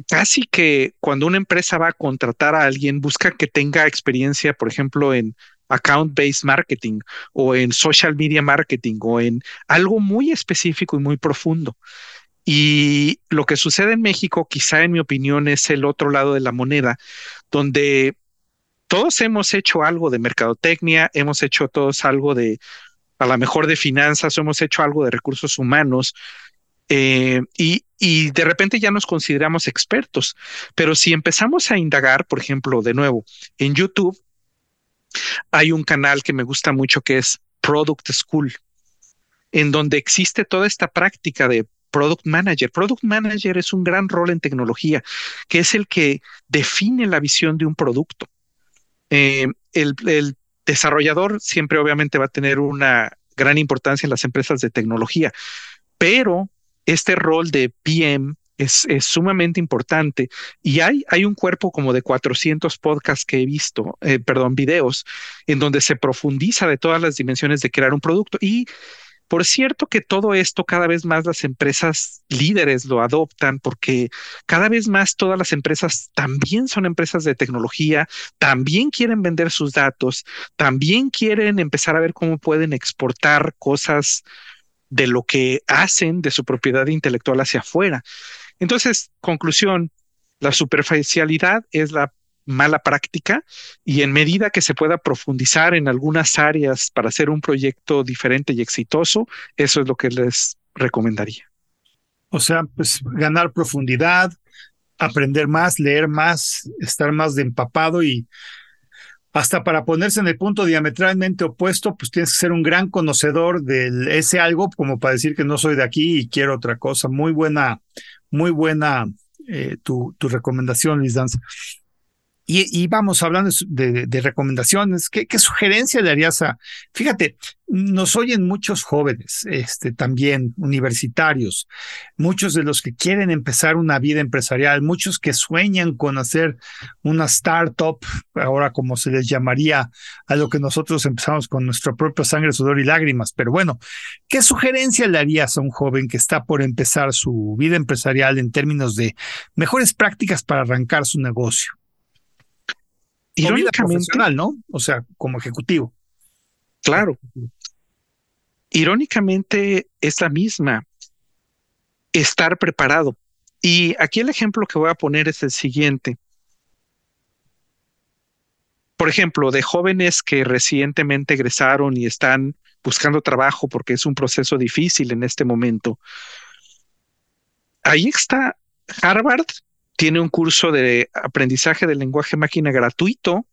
casi que cuando una empresa va a contratar a alguien, busca que tenga experiencia, por ejemplo, en account-based marketing o en social media marketing o en algo muy específico y muy profundo. Y lo que sucede en México, quizá en mi opinión, es el otro lado de la moneda, donde todos hemos hecho algo de mercadotecnia, hemos hecho todos algo de, a lo mejor de finanzas, hemos hecho algo de recursos humanos, eh, y, de repente ya nos consideramos expertos. Pero si empezamos a indagar, por ejemplo, de nuevo, en YouTube hay un canal que me gusta mucho que es Product School, en donde existe toda esta práctica de Product Manager. Product Manager es un gran rol en tecnología, que es el que define la visión de un producto. Eh, el desarrollador siempre obviamente va a tener una gran importancia en las empresas de tecnología, pero este rol de PM es, sumamente importante. Y hay, hay un cuerpo como de 400 podcasts que he visto, eh, perdón, videos, en donde se profundiza de todas las dimensiones de crear un producto. Y por cierto que todo esto cada vez más las empresas líderes lo adoptan porque cada vez más todas las empresas también son empresas de tecnología, también quieren vender sus datos, también quieren empezar a ver cómo pueden exportar cosas de lo que hacen de su propiedad intelectual hacia afuera. Entonces, conclusión, la superficialidad es la mala práctica y en medida que se pueda profundizar en algunas áreas para hacer un proyecto diferente y exitoso, eso es lo que les recomendaría. O sea, pues ganar profundidad, aprender más, leer más, estar más de empapado y hasta para ponerse en el punto diametralmente opuesto, pues tienes que ser un gran conocedor de ese algo como para decir que no soy de aquí y quiero otra cosa. Muy buena, muy buena eh, tu, recomendación, Luis Danza. Y, vamos hablando de, recomendaciones. ¿Qué, sugerencia le harías a? Fíjate, nos oyen muchos jóvenes, este, también universitarios, muchos de los que quieren empezar una vida empresarial, muchos que sueñan con hacer una startup, ahora como se les llamaría a lo que nosotros empezamos con nuestra propia sangre, sudor y lágrimas. Pero bueno, ¿qué sugerencia le harías a un joven que está por empezar su vida empresarial en términos de mejores prácticas para arrancar su negocio? Irónicamente, ¿no? O sea, como ejecutivo. Claro. Irónicamente es la misma. Estar preparado. Y aquí el ejemplo que voy a poner es el siguiente. Por ejemplo, de jóvenes que recientemente egresaron y están buscando trabajo porque es un proceso difícil en este momento. Ahí está Harvard tiene un curso de aprendizaje del lenguaje máquina gratuito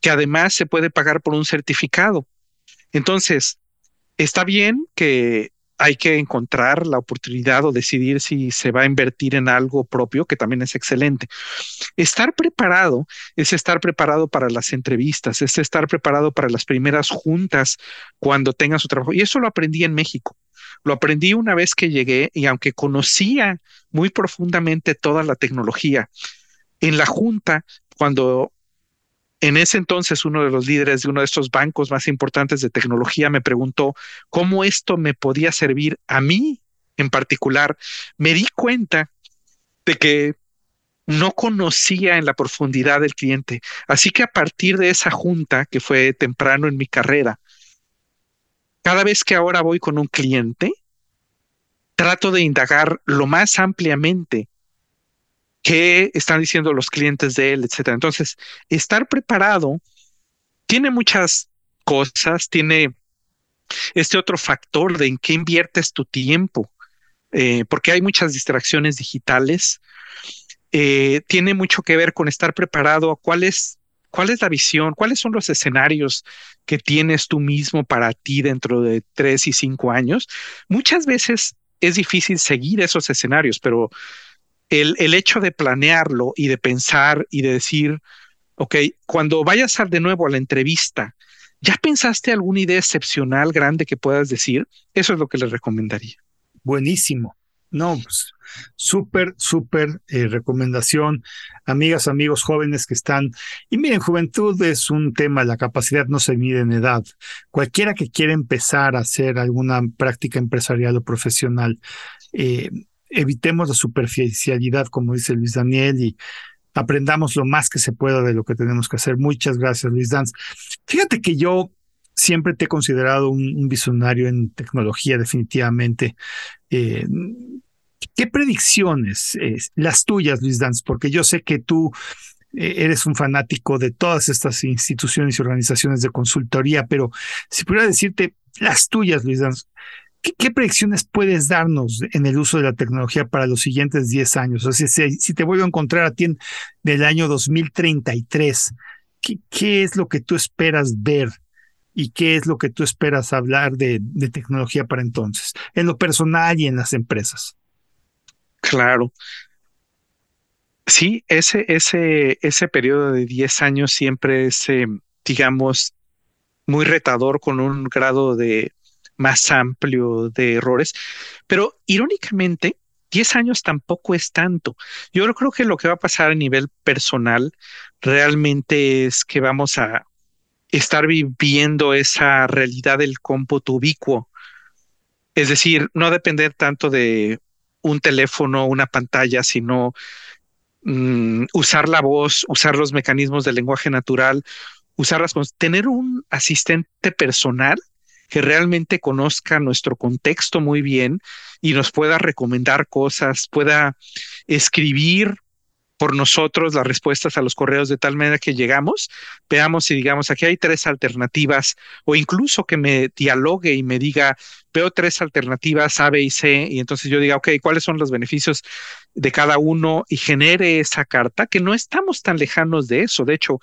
que además se puede pagar por un certificado. Entonces, está bien que hay que encontrar la oportunidad o decidir si se va a invertir en algo propio, que también es excelente. Estar preparado es estar preparado para las entrevistas, es estar preparado para las primeras juntas cuando tenga su trabajo. Y eso lo aprendí en México. Lo aprendí una vez que llegué y aunque conocía muy profundamente toda la tecnología, en la junta, cuando en ese entonces uno de los líderes de uno de estos bancos más importantes de tecnología me preguntó cómo esto me podía servir a mí en particular, me di cuenta de que no conocía en la profundidad del cliente. Así que a partir de esa junta, que fue temprano en mi carrera, cada vez que ahora voy con un cliente, trato de indagar lo más ampliamente qué están diciendo los clientes de él, etcétera. Entonces, estar preparado tiene muchas cosas, tiene este otro factor de en qué inviertes tu tiempo, eh, porque hay muchas distracciones digitales. Eh, tiene mucho que ver con estar preparado a cuál es ¿Cuál es la visión? ¿Cuáles son los escenarios que tienes tú mismo para ti dentro de tres y cinco años? Muchas veces es difícil seguir esos escenarios, pero el, el hecho de planearlo y de pensar y de decir, ok, cuando vayas a de nuevo a la entrevista, ¿ya pensaste alguna idea excepcional grande que puedas decir? Eso es lo que les recomendaría. Buenísimo. No, pues súper, súper eh, recomendación, amigas, amigos jóvenes que están. Y miren, juventud es un tema, la capacidad no se mide en edad. Cualquiera que quiera empezar a hacer alguna práctica empresarial o profesional, eh, evitemos la superficialidad, como dice Luis Daniel, y aprendamos lo más que se pueda de lo que tenemos que hacer. Muchas gracias, Luis Danz. Fíjate que yo siempre te he considerado un, visionario en tecnología, definitivamente. Eh, ¿Qué predicciones, las tuyas, Luis Danz? Porque yo sé que tú eh, eres un fanático de todas estas instituciones y organizaciones de consultoría, pero si pudiera decirte las tuyas, Luis Danz, ¿qué, predicciones puedes darnos en el uso de la tecnología para los siguientes 10 años? O sea, si, te vuelvo a encontrar a ti en el año 2033, ¿qué, ¿qué es lo que tú esperas ver y qué es lo que tú esperas hablar de, tecnología para entonces, en lo personal y en las empresas. Claro. Sí, ese, ese, ese periodo de 10 años siempre es, eh, digamos, muy retador con un grado de más amplio de errores, pero irónicamente, 10 años tampoco es tanto. Yo creo que lo que va a pasar a nivel personal realmente es que vamos a estar viviendo esa realidad del cómputo ubicuo. Es decir, no depender tanto de un teléfono, una pantalla, sino mm, usar la voz, usar los mecanismos del lenguaje natural, usarlas tener un asistente personal que realmente conozca nuestro contexto muy bien y nos pueda recomendar cosas, pueda escribir por nosotros las respuestas a los correos de tal manera que llegamos, veamos y digamos, aquí hay tres alternativas, o incluso que me dialogue y me diga, veo tres alternativas A, B y C, y entonces yo diga, ok, ¿cuáles son los beneficios de cada uno? Y genere esa carta, que no estamos tan lejanos de eso. De hecho,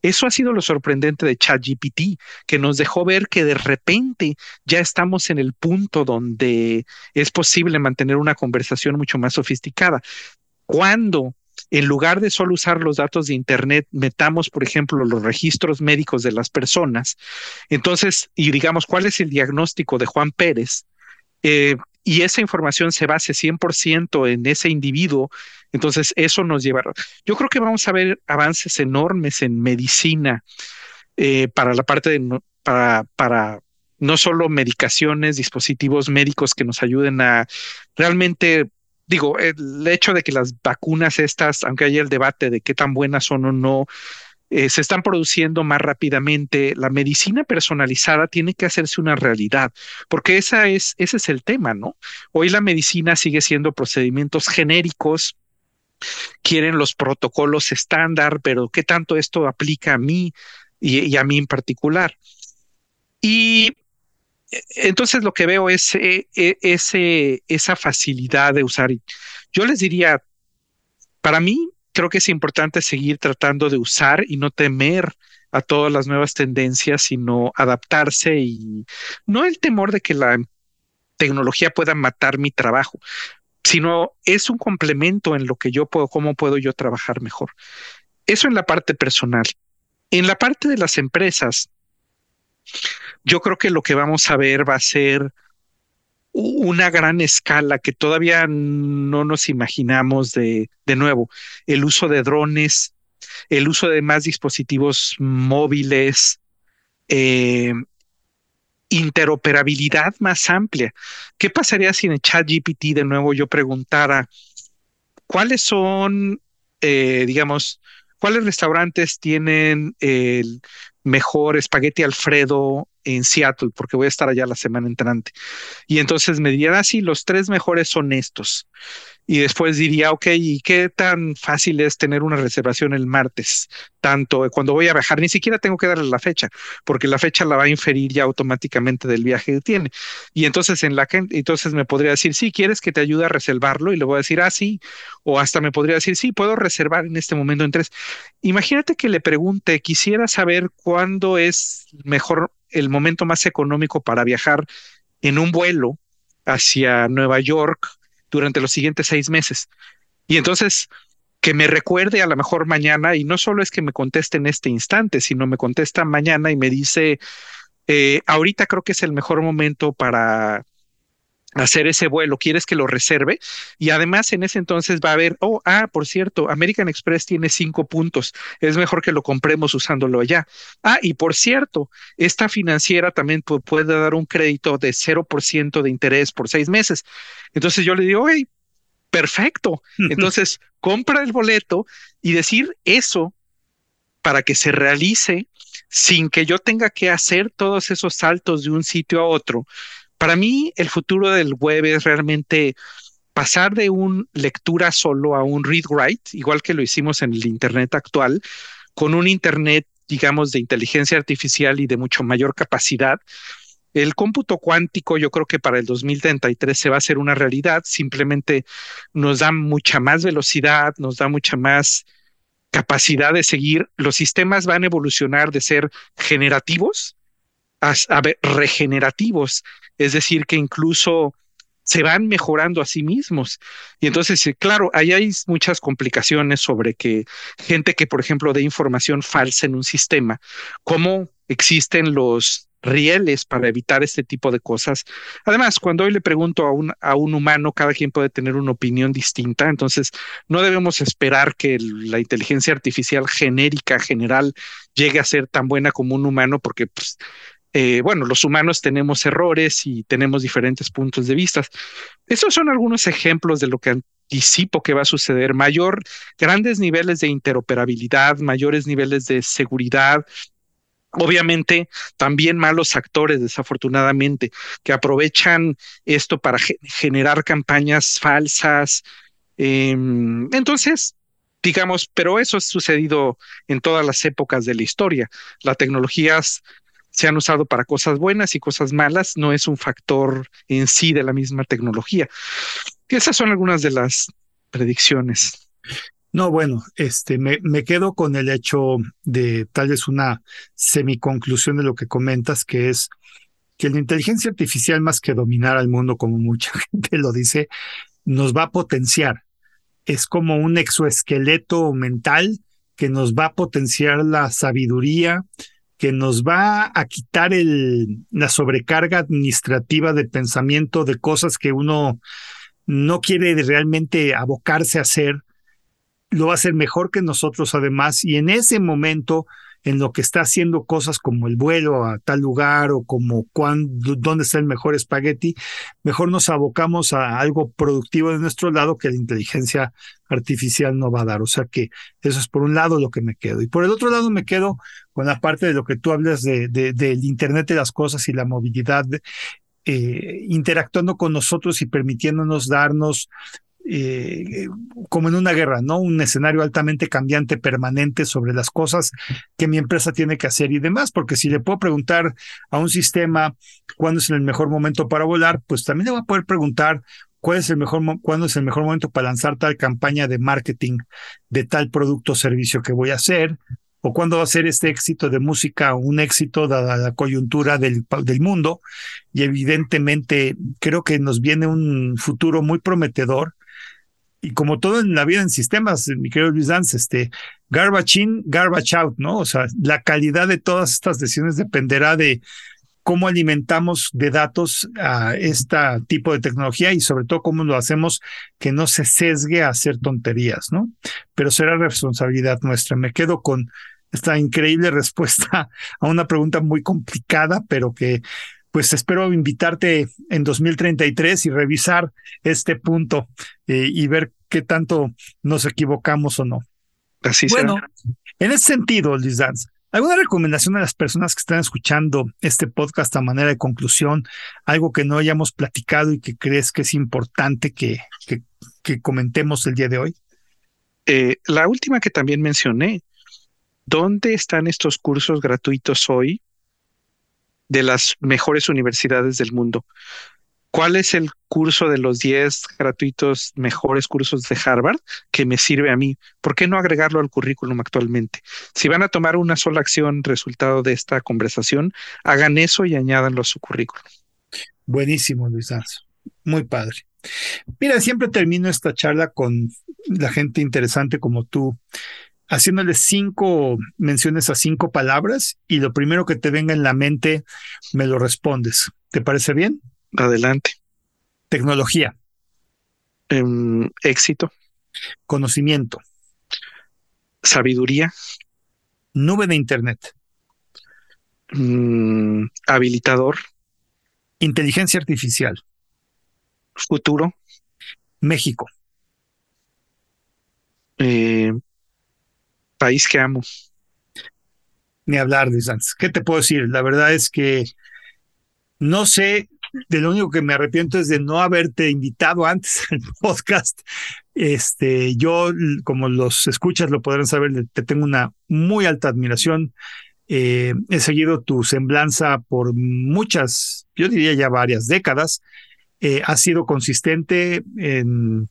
eso ha sido lo sorprendente de ChatGPT, que nos dejó ver que de repente ya estamos en el punto donde es posible mantener una conversación mucho más sofisticada. Cuando en lugar de solo usar los datos de Internet, metamos, por ejemplo, los registros médicos de las personas. Entonces, y digamos, ¿cuál es el diagnóstico de Juan Pérez? Eh, y esa información se base 100% en ese individuo, entonces eso nos llevará. Yo creo que vamos a ver avances enormes en medicina eh, para la parte de, para, no solo medicaciones, dispositivos médicos que nos ayuden a realmente digo, el hecho de que las vacunas estas, aunque haya el debate de qué tan buenas son o no, eh, se están produciendo más rápidamente, la medicina personalizada tiene que hacerse una realidad, porque esa es, ese es el tema, ¿no? Hoy la medicina sigue siendo procedimientos genéricos, quieren los protocolos estándar, pero ¿qué tanto esto aplica a mí y, y a mí en particular? Y entonces lo que veo es eh, eh, esa facilidad de usar. Yo les diría, para mí creo que es importante seguir tratando de usar y no temer a todas las nuevas tendencias, sino adaptarse y no el temor de que la tecnología pueda matar mi trabajo, sino es un complemento en lo que yo puedo, cómo puedo yo trabajar mejor. Eso en la parte personal. En la parte de las empresas, yo creo que lo que vamos a ver va a ser una gran escala que todavía no nos imaginamos de, de nuevo, el uso de drones, el uso de más dispositivos móviles, eh, interoperabilidad más amplia. ¿Qué pasaría si en el chat GPT de nuevo yo preguntara cuáles son, eh, digamos, cuáles restaurantes tienen el mejor espagueti Alfredo en Seattle, porque voy a estar allá la semana entrante. Y entonces me dirían, ah, sí, los tres mejores son estos. Y después diría, ok, ¿y qué tan fácil es tener una reservación el martes? Tanto cuando voy a viajar, ni siquiera tengo que darle la fecha, porque la fecha la va a inferir ya automáticamente del viaje que tiene. Y entonces en la entonces me podría decir, sí, ¿quieres que te ayude a reservarlo? Y le voy a decir, ah, sí. O hasta me podría decir, sí, puedo reservar en este momento en tres. Imagínate que le pregunte, quisiera saber cuándo es mejor el momento más económico para viajar en un vuelo hacia Nueva York durante los siguientes seis meses. Y entonces, que me recuerde a lo mejor mañana, y no solo es que me conteste en este instante, sino me contesta mañana y me dice, eh, ahorita creo que es el mejor momento para hacer ese vuelo, quieres que lo reserve y además en ese entonces va a haber, oh, ah, por cierto, American Express tiene cinco puntos, es mejor que lo compremos usándolo allá. Ah, y por cierto, esta financiera también puede dar un crédito de 0% de interés por seis meses. Entonces yo le digo, hey, perfecto. Entonces compra el boleto y decir eso para que se realice sin que yo tenga que hacer todos esos saltos de un sitio a otro para mí, el futuro del web es realmente pasar de un lectura solo a un read-write, igual que lo hicimos en el Internet actual, con un Internet, digamos, de inteligencia artificial y de mucho mayor capacidad. El cómputo cuántico yo creo que para el 2033 se va a hacer una realidad, simplemente nos da mucha más velocidad, nos da mucha más capacidad de seguir. Los sistemas van a evolucionar de ser generativos a regenerativos es decir, que incluso se van mejorando a sí mismos. Y entonces, claro, ahí hay muchas complicaciones sobre que gente que, por ejemplo, dé información falsa en un sistema, cómo existen los rieles para evitar este tipo de cosas. Además, cuando hoy le pregunto a un, a un humano, cada quien puede tener una opinión distinta, entonces no debemos esperar que la inteligencia artificial genérica, general, llegue a ser tan buena como un humano, porque pues, eh, bueno, los humanos tenemos errores y tenemos diferentes puntos de vista. Estos son algunos ejemplos de lo que anticipo que va a suceder. Mayor, grandes niveles de interoperabilidad, mayores niveles de seguridad, Obviamente, también malos actores, desafortunadamente, que aprovechan esto para generar campañas falsas. Em, entonces, digamos, pero eso ha sucedido en todas las épocas de la historia. Las tecnologías se han usado para cosas buenas y cosas malas, no es un factor en sí de la misma tecnología. Esas son algunas de las predicciones. No, bueno, este, me, me, quedo con el hecho de tal vez una semiconclusión de lo que comentas, que es que la inteligencia artificial, más que dominar al mundo, como mucha gente lo dice, nos va a potenciar. Es como un exoesqueleto mental que nos va a potenciar la sabiduría, que nos va a quitar el, la sobrecarga administrativa de pensamiento de cosas que uno no quiere realmente abocarse a hacer, lo va a hacer mejor que nosotros además. Y en ese momento en lo que está haciendo cosas como el vuelo a tal lugar o como cuándo, dónde está el mejor espagueti, mejor nos abocamos a algo productivo de nuestro lado que la inteligencia artificial no va a dar. O sea que eso es por un lado lo que me quedo. Y por el otro lado me quedo con la parte de lo que tú hablas de, del Internet de las cosas y la movilidad. Eh, interactuando con nosotros y permitiéndonos darnos eh, como en una guerra, ¿no? Un escenario altamente cambiante, permanente sobre las cosas que mi empresa tiene que hacer y demás, porque si le puedo preguntar a un sistema cuándo es el mejor momento para volar, pues también le voy a poder preguntar cuál es el mejor, cuándo es el mejor momento para lanzar tal campaña de marketing de tal producto o servicio que voy a hacer, o cuándo va a ser este éxito de música un éxito dada la coyuntura del, del mundo. Y evidentemente creo que nos viene un futuro muy prometedor y como todo en la vida en sistemas, mi querido Luis Danz, este, garbage in, garbage out, ¿no? O sea, la calidad de todas estas decisiones dependerá de cómo alimentamos de datos a este tipo de tecnología y sobre todo cómo lo hacemos que no se sesgue a hacer tonterías, ¿no? Pero será responsabilidad nuestra. Me quedo con esta increíble respuesta a una pregunta muy complicada, pero que pues espero invitarte en 2033 y revisar este punto eh, y ver qué tanto nos equivocamos o no. Así bueno, en ese sentido, Liz Dance, ¿alguna recomendación a las personas que están escuchando este podcast a manera de conclusión? Algo que no hayamos platicado y que crees que es importante que, que, que comentemos el día de hoy. Eh, la última que también mencioné, ¿dónde están estos cursos gratuitos hoy de las mejores universidades del mundo. ¿Cuál es el curso de los 10 gratuitos mejores cursos de Harvard que me sirve a mí? ¿Por qué no agregarlo al currículum actualmente? Si van a tomar una sola acción resultado de esta conversación, hagan eso y añádanlo a su currículum. Buenísimo, Luis Muy padre. Mira, siempre termino esta charla con la gente interesante como tú haciéndole cinco menciones a cinco palabras y lo primero que te venga en la mente me lo respondes. ¿Te parece bien? Adelante. Tecnología. Em, éxito. Conocimiento. Sabiduría. Nube de Internet. Mm, habilitador. Inteligencia artificial. Futuro. México. Eh, país que amo. Ni hablar de Sanz. ¿Qué te puedo decir? La verdad es que no sé, de lo único que me arrepiento es de no haberte invitado antes al podcast. Este, yo, como los escuchas, lo podrán saber, te tengo una muy alta admiración. Eh, he seguido tu semblanza por muchas, yo diría ya varias décadas. Eh, has sido consistente en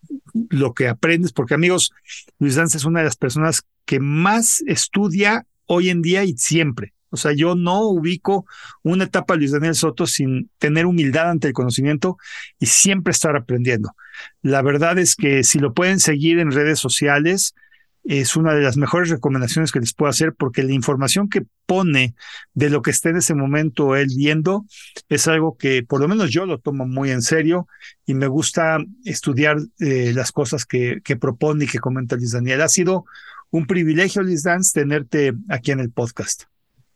lo que aprendes, porque amigos, Luis Danza es una de las personas que más estudia hoy en día y siempre. O sea, yo no ubico una etapa de Luis Daniel Soto sin tener humildad ante el conocimiento y siempre estar aprendiendo. La verdad es que si lo pueden seguir en redes sociales, es una de las mejores recomendaciones que les puedo hacer porque la información que pone de lo que esté en ese momento él viendo es algo que por lo menos yo lo tomo muy en serio y me gusta estudiar eh, las cosas que, que propone y que comenta Luis Daniel. Ha sido un privilegio, Liz Dance, tenerte aquí en el podcast.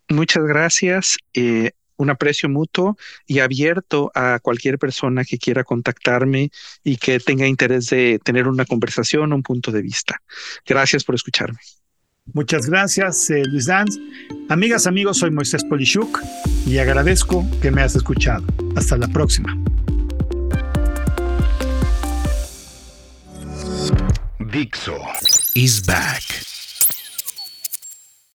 Muchas gracias. Eh, un aprecio mutuo y abierto a cualquier persona que quiera contactarme y que tenga interés de tener una conversación o un punto de vista. Gracias por escucharme. Muchas gracias, eh, Luis Danz. Amigas, amigos, soy Moisés Polishuk y agradezco que me has escuchado. Hasta la próxima. Dixo is back.